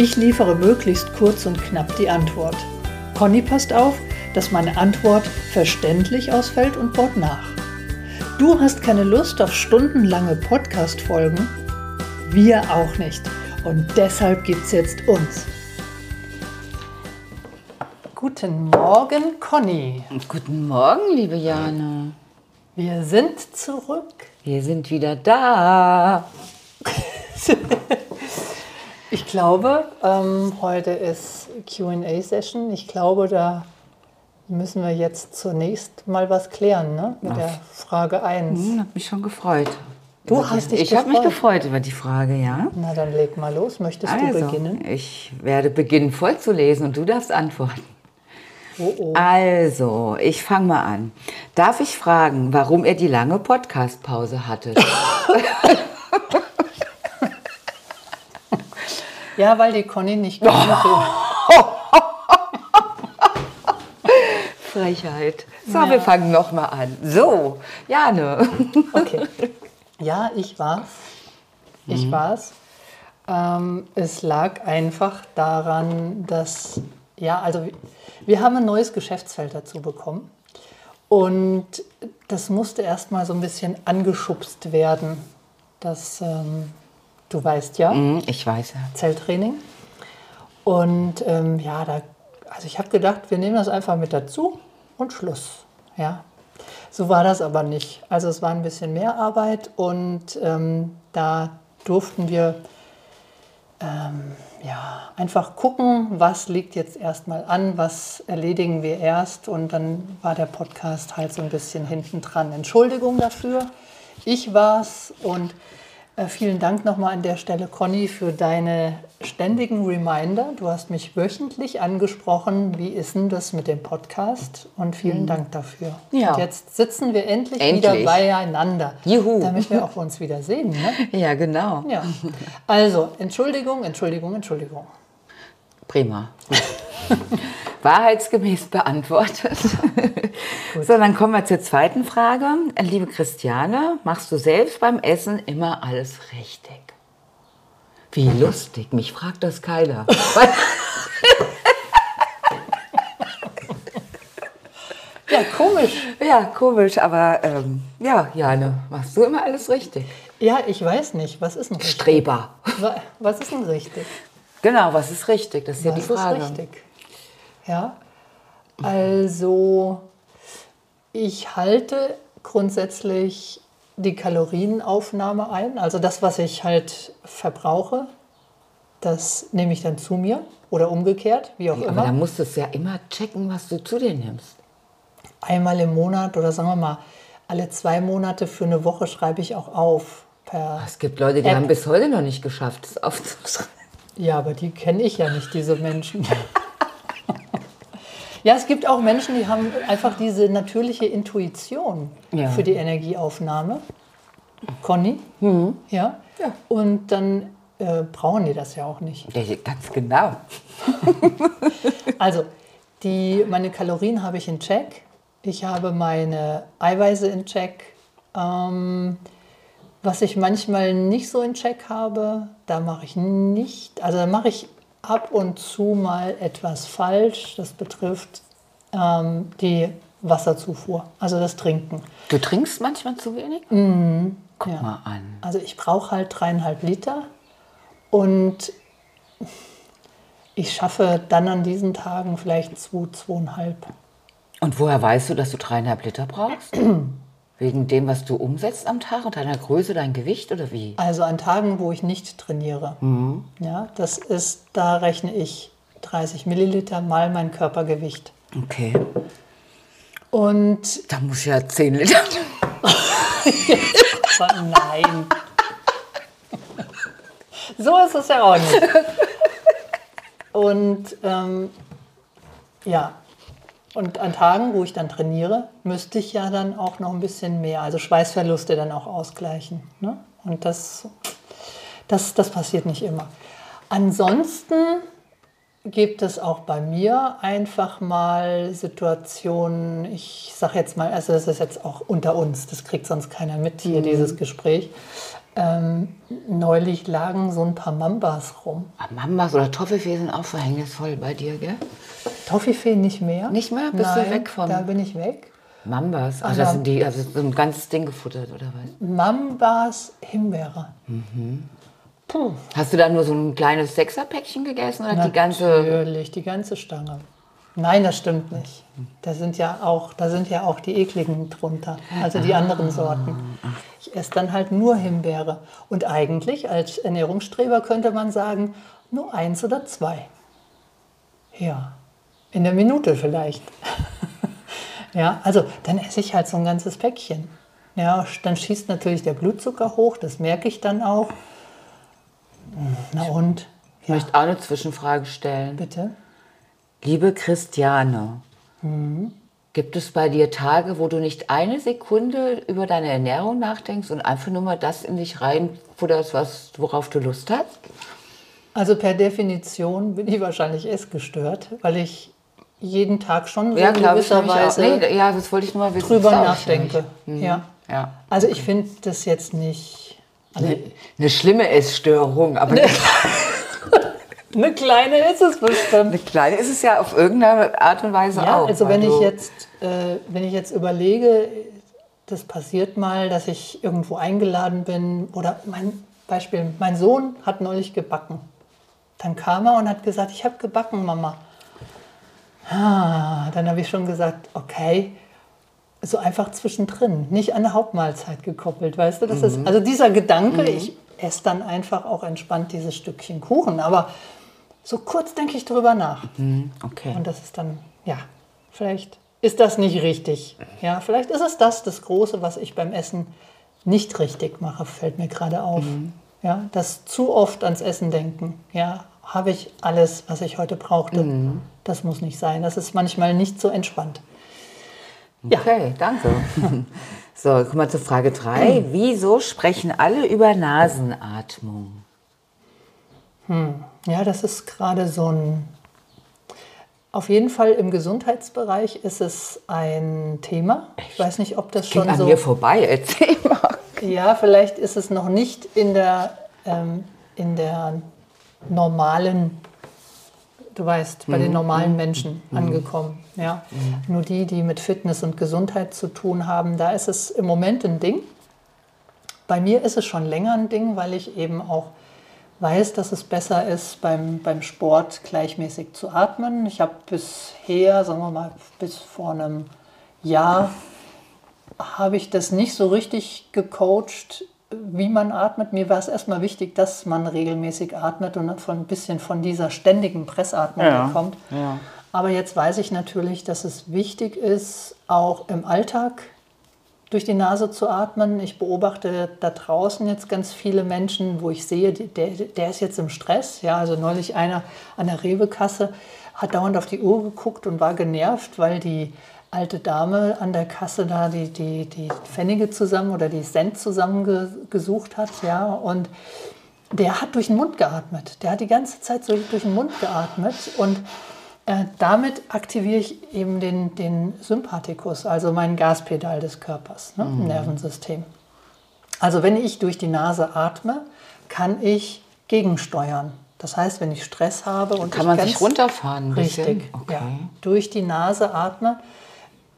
Ich liefere möglichst kurz und knapp die Antwort. Conny passt auf, dass meine Antwort verständlich ausfällt und baut nach. Du hast keine Lust auf stundenlange Podcast-Folgen? Wir auch nicht. Und deshalb gibt's jetzt uns. Guten Morgen, Conny. Guten Morgen, liebe Jane. Wir sind zurück. Wir sind wieder da. Ich glaube, ähm, heute ist QA-Session. Ich glaube, da müssen wir jetzt zunächst mal was klären, ne? Mit der Frage 1. Hm, hat mich schon gefreut. Du hast dich Ich habe mich gefreut. über die Frage, ja. Na, dann leg mal los. Möchtest du Also, beginnen? ich werde beginnen vorzulesen und du darfst antworten. Oh, oh. Also, ich fange mal an. Darf ich fragen, warum ihr die lange Podcast-Pause hattet? Ja, weil die Conny nicht konnte. Frechheit. So, wir fangen nochmal an. So, Jane. Okay. Ja, ich war's. Ich war's. Ähm, es lag einfach daran, dass, ja, also wir haben ein neues Geschäftsfeld dazu bekommen. Und das musste erstmal so ein bisschen angeschubst werden. Das, ähm, du weißt ja, Hm, Ich weiß ja. Zelltraining. Und ähm, ja, da, also ich habe gedacht, wir nehmen das einfach mit dazu und Schluss. Ja, so war das aber nicht. Also es war ein bisschen mehr Arbeit und ähm, da durften wir ähm, ja, einfach gucken, was liegt jetzt erstmal an, was erledigen wir erst und dann war der Podcast halt so ein bisschen hinten dran. Entschuldigung dafür, ich war's und vielen Dank nochmal an der Stelle, Conny, für deine ständigen Reminder. Du hast mich wöchentlich angesprochen, wie ist denn das mit dem Podcast und vielen Dank dafür. Ja. Und jetzt sitzen wir endlich, Endlich. wieder beieinander, Juhu. damit wir auch uns wieder sehen. Ne? Ja, genau. Ja, also Entschuldigung, Entschuldigung, Entschuldigung. Prima. Wahrheitsgemäß beantwortet. so, dann kommen wir zur zweiten Frage. Liebe Christiane, machst du selbst beim Essen immer alles richtig? Wie lustig, mich fragt das keiner. Ja, komisch. ja, komisch, aber ähm, ja, Jane, machst du immer alles richtig? Ja, ich weiß nicht, was ist richtig? Streber. Wa- Was ist denn richtig? Genau, was ist richtig? Das ist ja Was die Frage. ist richtig? Ja, also ich halte grundsätzlich die Kalorienaufnahme ein. Also das, was ich halt verbrauche, das nehme ich dann zu mir oder umgekehrt, wie auch Aber immer. dann musst du es ja immer checken, was du zu dir nimmst. Einmal im Monat oder sagen wir mal alle zwei Monate für eine Woche schreibe ich auch auf. Per Es gibt Leute, die App. haben bis heute noch nicht geschafft, es aufzuschreiben. Ja, aber die kenne ich ja nicht, diese Menschen. ja, es gibt auch Menschen, die haben einfach diese natürliche Intuition Ja. für die Energieaufnahme. Conny? Ja? Ja. Und dann äh, brauchen die das ja auch nicht. Ja, ganz genau. Also, die, meine Kalorien habe ich in Check. Ich habe meine Eiweiße in Check. Ähm, was ich manchmal nicht so in Check habe, da mache ich nicht, also da mache ich ab und zu mal etwas falsch. Das betrifft ähm, die Wasserzufuhr, also das Trinken. Du trinkst manchmal zu wenig? Guck ja. mal an. Also ich brauche halt dreieinhalb Liter und ich schaffe dann an diesen Tagen vielleicht zwei, zweieinhalb. Und woher weißt du, dass du dreieinhalb Liter brauchst? Wegen dem, was du umsetzt am Tag und deiner Größe, dein Gewicht oder wie? Also an Tagen, wo ich nicht trainiere. Ja, das ist, da rechne ich 30 Milliliter mal mein Körpergewicht. Okay. Und Da muss ich ja 10 Liter. nein. so ist es ja auch nicht. Und ähm, ja, und an Tagen, wo ich dann trainiere, müsste ich ja dann auch noch ein bisschen mehr, also Schweißverluste dann auch ausgleichen. Ne? Und das, das, das passiert nicht immer. Ansonsten gibt es auch bei mir einfach mal Situationen, ich sage jetzt mal, also das ist jetzt auch unter uns, das kriegt sonst keiner mit hier, mhm. dieses Gespräch. Ähm, neulich lagen so ein paar Mambas rum. Ah, Mambas oder Toffifee sind auch verhängnisvoll bei dir, gell? Toffifee nicht mehr. Nicht mehr? Bist Nein, du weg vom... da bin ich weg. Mambas, also das sind die, also so ein ganzes Ding gefuttert, oder was? Mambas Himbeere. Mhm. Puh. Hast du da nur so ein kleines Sechserpäckchen gegessen oder Natürlich, die ganze? Natürlich, die ganze Stange. Nein, das stimmt nicht. Da sind ja auch, da sind ja auch die ekligen drunter, also die anderen Sorten. Ich esse dann halt nur Himbeere. Und eigentlich als Ernährungsstreber könnte man sagen, nur eins oder zwei. Ja, in der Minute vielleicht. ja, also dann esse ich halt so ein ganzes Päckchen. Ja, dann schießt natürlich der Blutzucker hoch, das merke ich dann auch. Na und? Ich ja. möchte auch eine Zwischenfrage stellen. Bitte. Liebe Christiane, mhm. Gibt es bei dir Tage, wo du nicht eine Sekunde über deine Ernährung nachdenkst und einfach nur mal das in dich reinfutterst, was, worauf du Lust hast? Also per Definition bin ich wahrscheinlich essgestört, weil ich jeden Tag schon so ja, in gewisser Weise nee, ja, das wollte ich nur mal wissen, drüber nachdenke. Mhm. Ja. ja. Also ich finde das jetzt nicht eine, eine schlimme Essstörung, aber eine, eine kleine ist es bestimmt. Eine kleine ist es ja auf irgendeine Art und Weise ja, auch. Also wenn ich jetzt, äh, wenn ich jetzt überlege, das passiert mal, dass ich irgendwo eingeladen bin oder mein Beispiel, mein Sohn hat neulich gebacken. Dann kam er und hat gesagt, ich habe gebacken, Mama. Ah, dann habe ich schon gesagt, okay, so einfach zwischendrin, nicht an der Hauptmahlzeit gekoppelt, weißt du? Das mhm. ist, also dieser Gedanke, mhm. ich esse dann einfach auch entspannt dieses Stückchen Kuchen, aber so kurz denke ich drüber nach. Mhm. Okay. Und das ist dann, ja, vielleicht ist das nicht richtig. Ja, vielleicht ist es das, das Große, was ich beim Essen nicht richtig mache, fällt mir gerade auf. Mhm. Ja, das zu oft ans Essen denken. Ja, habe ich alles, was ich heute brauchte? Mhm. Das muss nicht sein. Das ist manchmal nicht so entspannt. Okay, ja. danke. So, kommen wir zur Frage 3. Wieso sprechen alle über Nasenatmung? Hm. Ja, das ist gerade so ein. Auf jeden Fall im Gesundheitsbereich ist es ein Thema. Echt? Ich weiß nicht, ob das schon so. an mir vorbei, erzähl mal. Ja, vielleicht ist es noch nicht in der, ähm, in der normalen du weißt, bei mhm. den normalen mhm. Menschen mhm. angekommen. Ja? Mhm. Nur die, die mit Fitness und Gesundheit zu tun haben, da ist es im Moment ein Ding. Bei mir ist es schon länger ein Ding, weil ich eben auch weiß, dass es besser ist, beim, beim Sport gleichmäßig zu atmen. Ich habe bisher, sagen wir mal, bis vor einem Jahr, habe ich das nicht so richtig gecoacht, wie man atmet. Mir war es erstmal wichtig, dass man regelmäßig atmet und von ein bisschen von dieser ständigen Pressatmung ja, kommt. Ja. Aber jetzt weiß ich natürlich, dass es wichtig ist, auch im Alltag durch die Nase zu atmen. Ich beobachte da draußen jetzt ganz viele Menschen, wo ich sehe, der, der ist jetzt im Stress. Ja, also neulich einer an der Rewe-Kasse hat dauernd auf die Uhr geguckt und war genervt, weil die alte Dame an der Kasse da die, die, die Pfennige zusammen oder die Cent zusammengesucht hat, ja, und der hat durch den Mund geatmet. Der hat die ganze Zeit so durch den Mund geatmet und äh, damit aktiviere ich eben den, den Sympathikus, also mein Gaspedal des Körpers, ne, mhm. Nervensystem. Also wenn ich durch die Nase atme, kann ich gegensteuern. Das heißt, wenn ich Stress habe und kann man sich runterfahren, richtig, okay. ja, durch die Nase atme,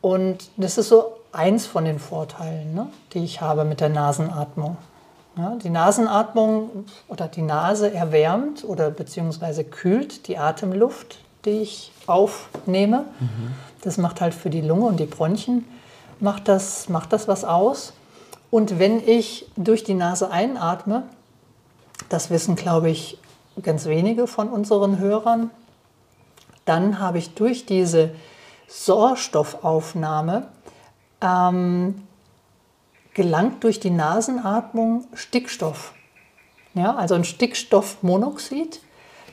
und das ist so eins von den Vorteilen, ne, die ich habe mit der Nasenatmung. Ja, die Nasenatmung oder die Nase erwärmt oder beziehungsweise kühlt die Atemluft, die ich aufnehme. Mhm. Das macht halt für die Lunge und die Bronchien macht das, macht das was aus. Und wenn ich durch die Nase einatme, das wissen, glaube ich, ganz wenige von unseren Hörern, dann habe ich durch diese Sauerstoffaufnahme ähm, gelangt durch die Nasenatmung Stickstoff. Ja, also ein Stickstoffmonoxid,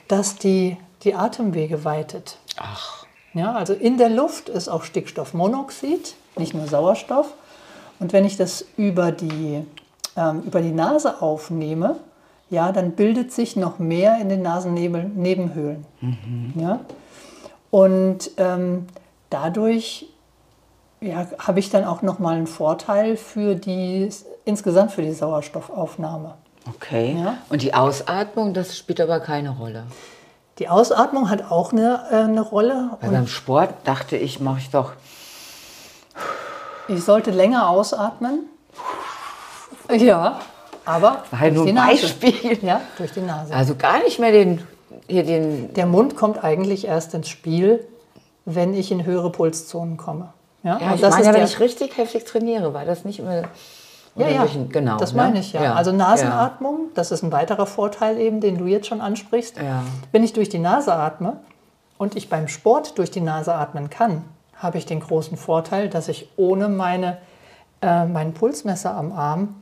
das die die Atemwege weitet. Ach. Ja, also in der Luft ist auch Stickstoffmonoxid, nicht nur Sauerstoff. Und wenn ich das über die, ähm, über die Nase aufnehme, ja, dann bildet sich noch mehr in den Nasennebenhöhlen. Mhm. Ja? Und ähm, dadurch ja, habe ich dann auch nochmal einen Vorteil für die, insgesamt für die Sauerstoffaufnahme. Okay. Ja? Und die Ausatmung, das spielt aber keine Rolle. Die Ausatmung hat auch eine, äh, eine Rolle. Weil beim Sport dachte ich, mache ich doch. Ich sollte länger ausatmen. Ja, aber Weil nur ein Beispiel. Ja, durch die Nase. Also gar nicht mehr den, hier den. Der Mund kommt eigentlich erst ins Spiel, wenn ich in höhere Pulszonen komme. Ja, ja ich das meine, wenn ich richtig heftig trainiere, weil das nicht immer. Ja, ja, genau. Das ne? meine ich ja. ja. Also Nasenatmung, das ist ein weiterer Vorteil eben, den du jetzt schon ansprichst. Wenn ich durch die Nase atme und ich beim Sport durch die Nase atmen kann, habe ich den großen Vorteil, dass ich ohne meine, äh, meinen Pulsmesser am Arm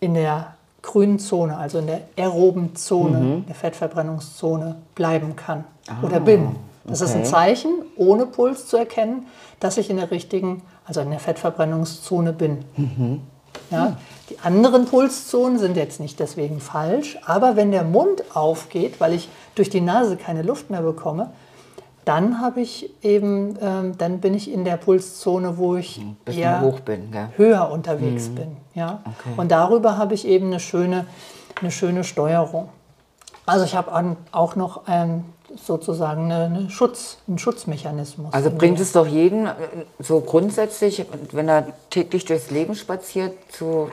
in der grünen Zone, also in der aeroben Zone, mhm. der Fettverbrennungszone bleiben kann ah, oder bin. Das okay. ist ein Zeichen, ohne Puls zu erkennen, dass ich in der richtigen, also in der Fettverbrennungszone bin. Mhm. Ja, die anderen Pulszonen sind jetzt nicht deswegen falsch, aber wenn der Mund aufgeht, weil ich durch die Nase keine Luft mehr bekomme, dann habe ich eben, ähm, dann bin ich in der Pulszone, wo ich eher bin, höher unterwegs mhm. bin. Ja? Okay. Und darüber habe ich eben eine schöne, eine schöne Steuerung. Also ich habe auch noch ähm, sozusagen eine Schutz, einen Schutzmechanismus. Also bringt es doch jeden äh, so grundsätzlich, wenn er täglich durchs Leben spaziert,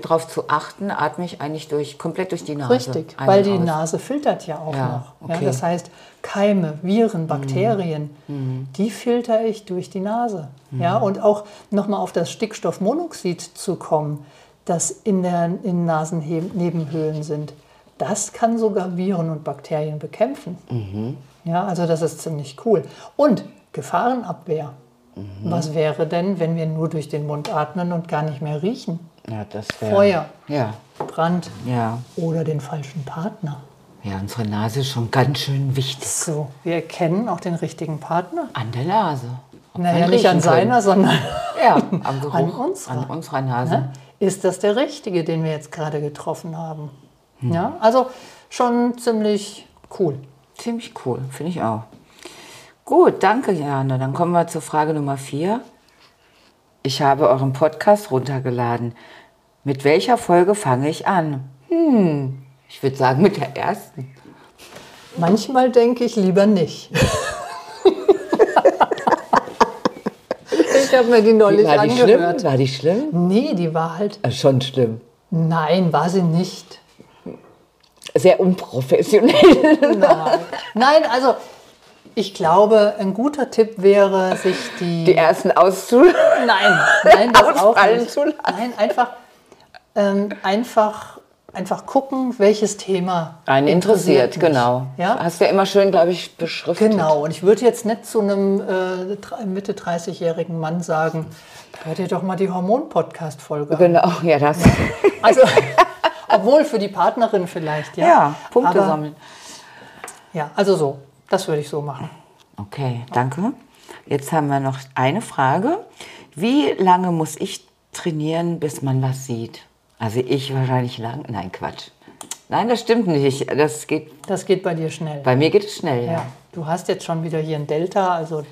darauf zu achten, atme ich eigentlich durch, komplett durch die Nase. Richtig, weil die aus. Nase filtert ja auch ja, noch. Okay. Ja, das heißt, Keime, Viren, mhm. Bakterien, mhm. die filter ich durch die Nase. Mhm. Ja, und auch nochmal auf das Stickstoffmonoxid zu kommen, das in den in Nasennebenhöhlen sind. Das kann sogar Viren und Bakterien bekämpfen. Mhm. Ja, also das ist ziemlich cool. Und Gefahrenabwehr. Mhm. Was wäre denn, wenn wir nur durch den Mund atmen und gar nicht mehr riechen? Ja, das wär, Feuer, ja. Brand ja. oder den falschen Partner. Ja, unsere Nase ist schon ganz schön wichtig. So, wir erkennen auch den richtigen Partner. An der Nase. Ob naja, nicht an seiner, sondern ja, am Geruch, an, unserer. an unserer Nase. Ja? Ist das der richtige, den wir jetzt gerade getroffen haben? Hm. Ja, also schon ziemlich cool. Ziemlich cool, finde ich auch. Gut, danke, Jana. Dann kommen wir zur Frage Nummer vier. Ich habe euren Podcast runtergeladen. Mit welcher Folge fange ich an? Hm, ich würde sagen mit der ersten. Manchmal denke ich lieber nicht. ich habe mir die neulich war die angehört. Schlimm? War die schlimm? Nee, die war halt. Äh, schon schlimm. Nein, war sie nicht sehr unprofessionell. Nein. Nein, also ich glaube, ein guter Tipp wäre, sich die. Die ersten auszu. Nein, nein, das auch nicht. Zu lassen. Nein, einfach, ähm, einfach, einfach gucken, welches Thema einen interessiert. interessiert genau. Ja? Hast du ja immer schön, glaube ich, beschriftet. Genau. Und ich würde jetzt nicht zu einem äh, Mitte 30-jährigen Mann sagen, hör dir doch mal die Hormon-Podcast-Folge an. Genau, ja, das. Also. Obwohl für die Partnerin vielleicht, ja. Ja, Punkte Aber, sammeln. Ja, also so. Das würde ich so machen. Okay, danke. Jetzt haben wir noch eine Frage. Wie lange muss ich trainieren, bis man was sieht? Also ich wahrscheinlich lang. Nein, Quatsch. Nein, das stimmt nicht. Das geht. Das geht bei dir schnell. Bei mir geht es schnell, ja. ja. Du hast jetzt schon wieder hier ein Delta, also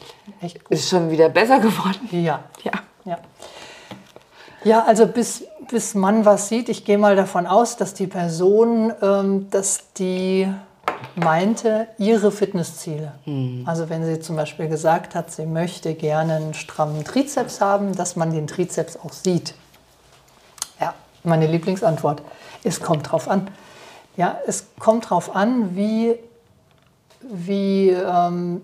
echt gut. Ist schon wieder besser geworden. Ja. Ja. Ja, ja also bis bis man was sieht, ich gehe mal davon aus, dass die Person, ähm, dass die meinte ihre Fitnessziele. Mhm. Also wenn sie zum Beispiel gesagt hat, sie möchte gerne einen strammen Trizeps haben, dass man den Trizeps auch sieht. Ja, meine Lieblingsantwort. Es kommt drauf an. Ja, es kommt drauf an, wie, wie, ähm,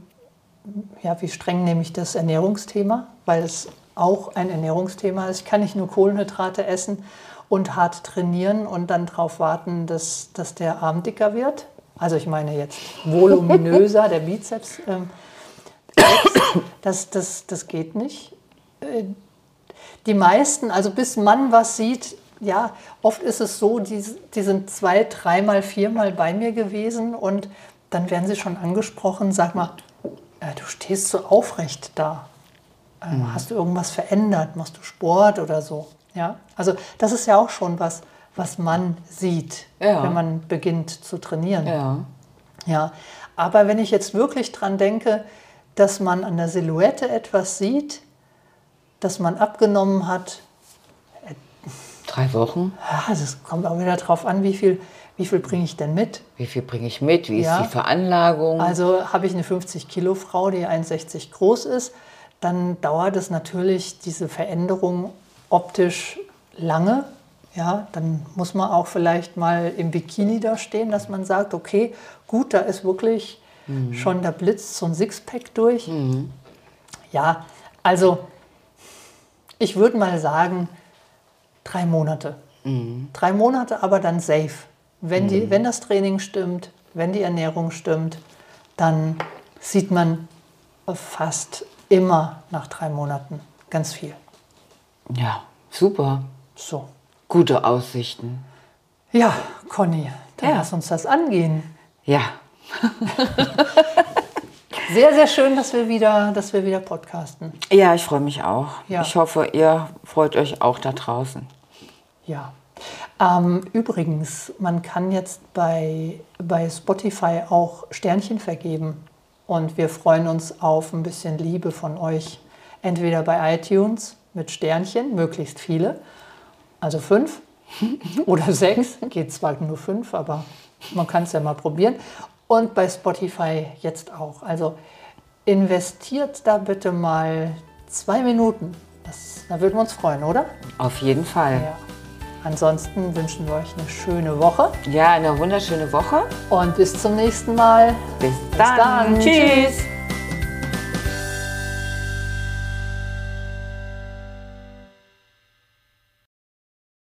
ja, wie streng nehme ich das Ernährungsthema, weil es auch ein Ernährungsthema ist. Ich kann nicht nur Kohlenhydrate essen und hart trainieren und dann darauf warten, dass, dass der Arm dicker wird. Also ich meine jetzt voluminöser, der Bizeps. Ähm, das, das, das geht nicht. Äh, die meisten, also bis man was sieht, ja, oft ist es so, die, die sind zwei, dreimal, viermal bei mir gewesen und dann werden sie schon angesprochen, sag mal, äh, du stehst so aufrecht da. Äh, mhm. Hast du irgendwas verändert? Machst du Sport oder so? Ja, also das ist ja auch schon was, was man sieht, ja. wenn man beginnt zu trainieren. Ja. ja. Aber wenn ich jetzt wirklich dran denke, dass man an der Silhouette etwas sieht, dass man abgenommen hat. Drei Wochen? Ja, das kommt auch wieder darauf an, wie viel, wie viel bringe ich denn mit. Wie viel bringe ich mit? Wie ja. ist die Veranlagung? Also habe ich eine 50-Kilo-Frau, die 1,60 groß ist, dann dauert es natürlich diese Veränderung optisch lange. Ja, dann muss man auch vielleicht mal im Bikini da stehen, dass man sagt, okay, gut, da ist wirklich mhm. schon, blitzt so ein Sixpack durch. Mhm. Ja, also ich würde mal sagen, drei Monate. Mhm. Drei Monate, aber dann safe. Wenn, die, mhm. wenn das Training stimmt, wenn die Ernährung stimmt, dann sieht man fast immer nach drei Monaten ganz viel. Ja, super. So. Gute Aussichten. Ja, Conny, dann ja. lass uns das angehen. Ja. sehr, sehr schön, dass wir wieder, dass wir wieder podcasten. Ja, ich freue mich auch. Ja. Ich hoffe, ihr freut euch auch da draußen. Ja. Ähm, übrigens, man kann jetzt bei, bei Spotify auch Sternchen vergeben. Und wir freuen uns auf ein bisschen Liebe von euch. Entweder bei iTunes mit Sternchen, möglichst viele, also fünf oder sechs, geht zwar nur fünf, aber man kann es ja mal probieren und bei Spotify jetzt auch. Also investiert da bitte mal zwei Minuten. Das, da würden wir uns freuen, oder? Auf jeden Fall. Ja. Ansonsten wünschen wir euch eine schöne Woche. Ja, eine wunderschöne Woche. Und bis zum nächsten Mal. Bis, bis dann. dann. Tschüss.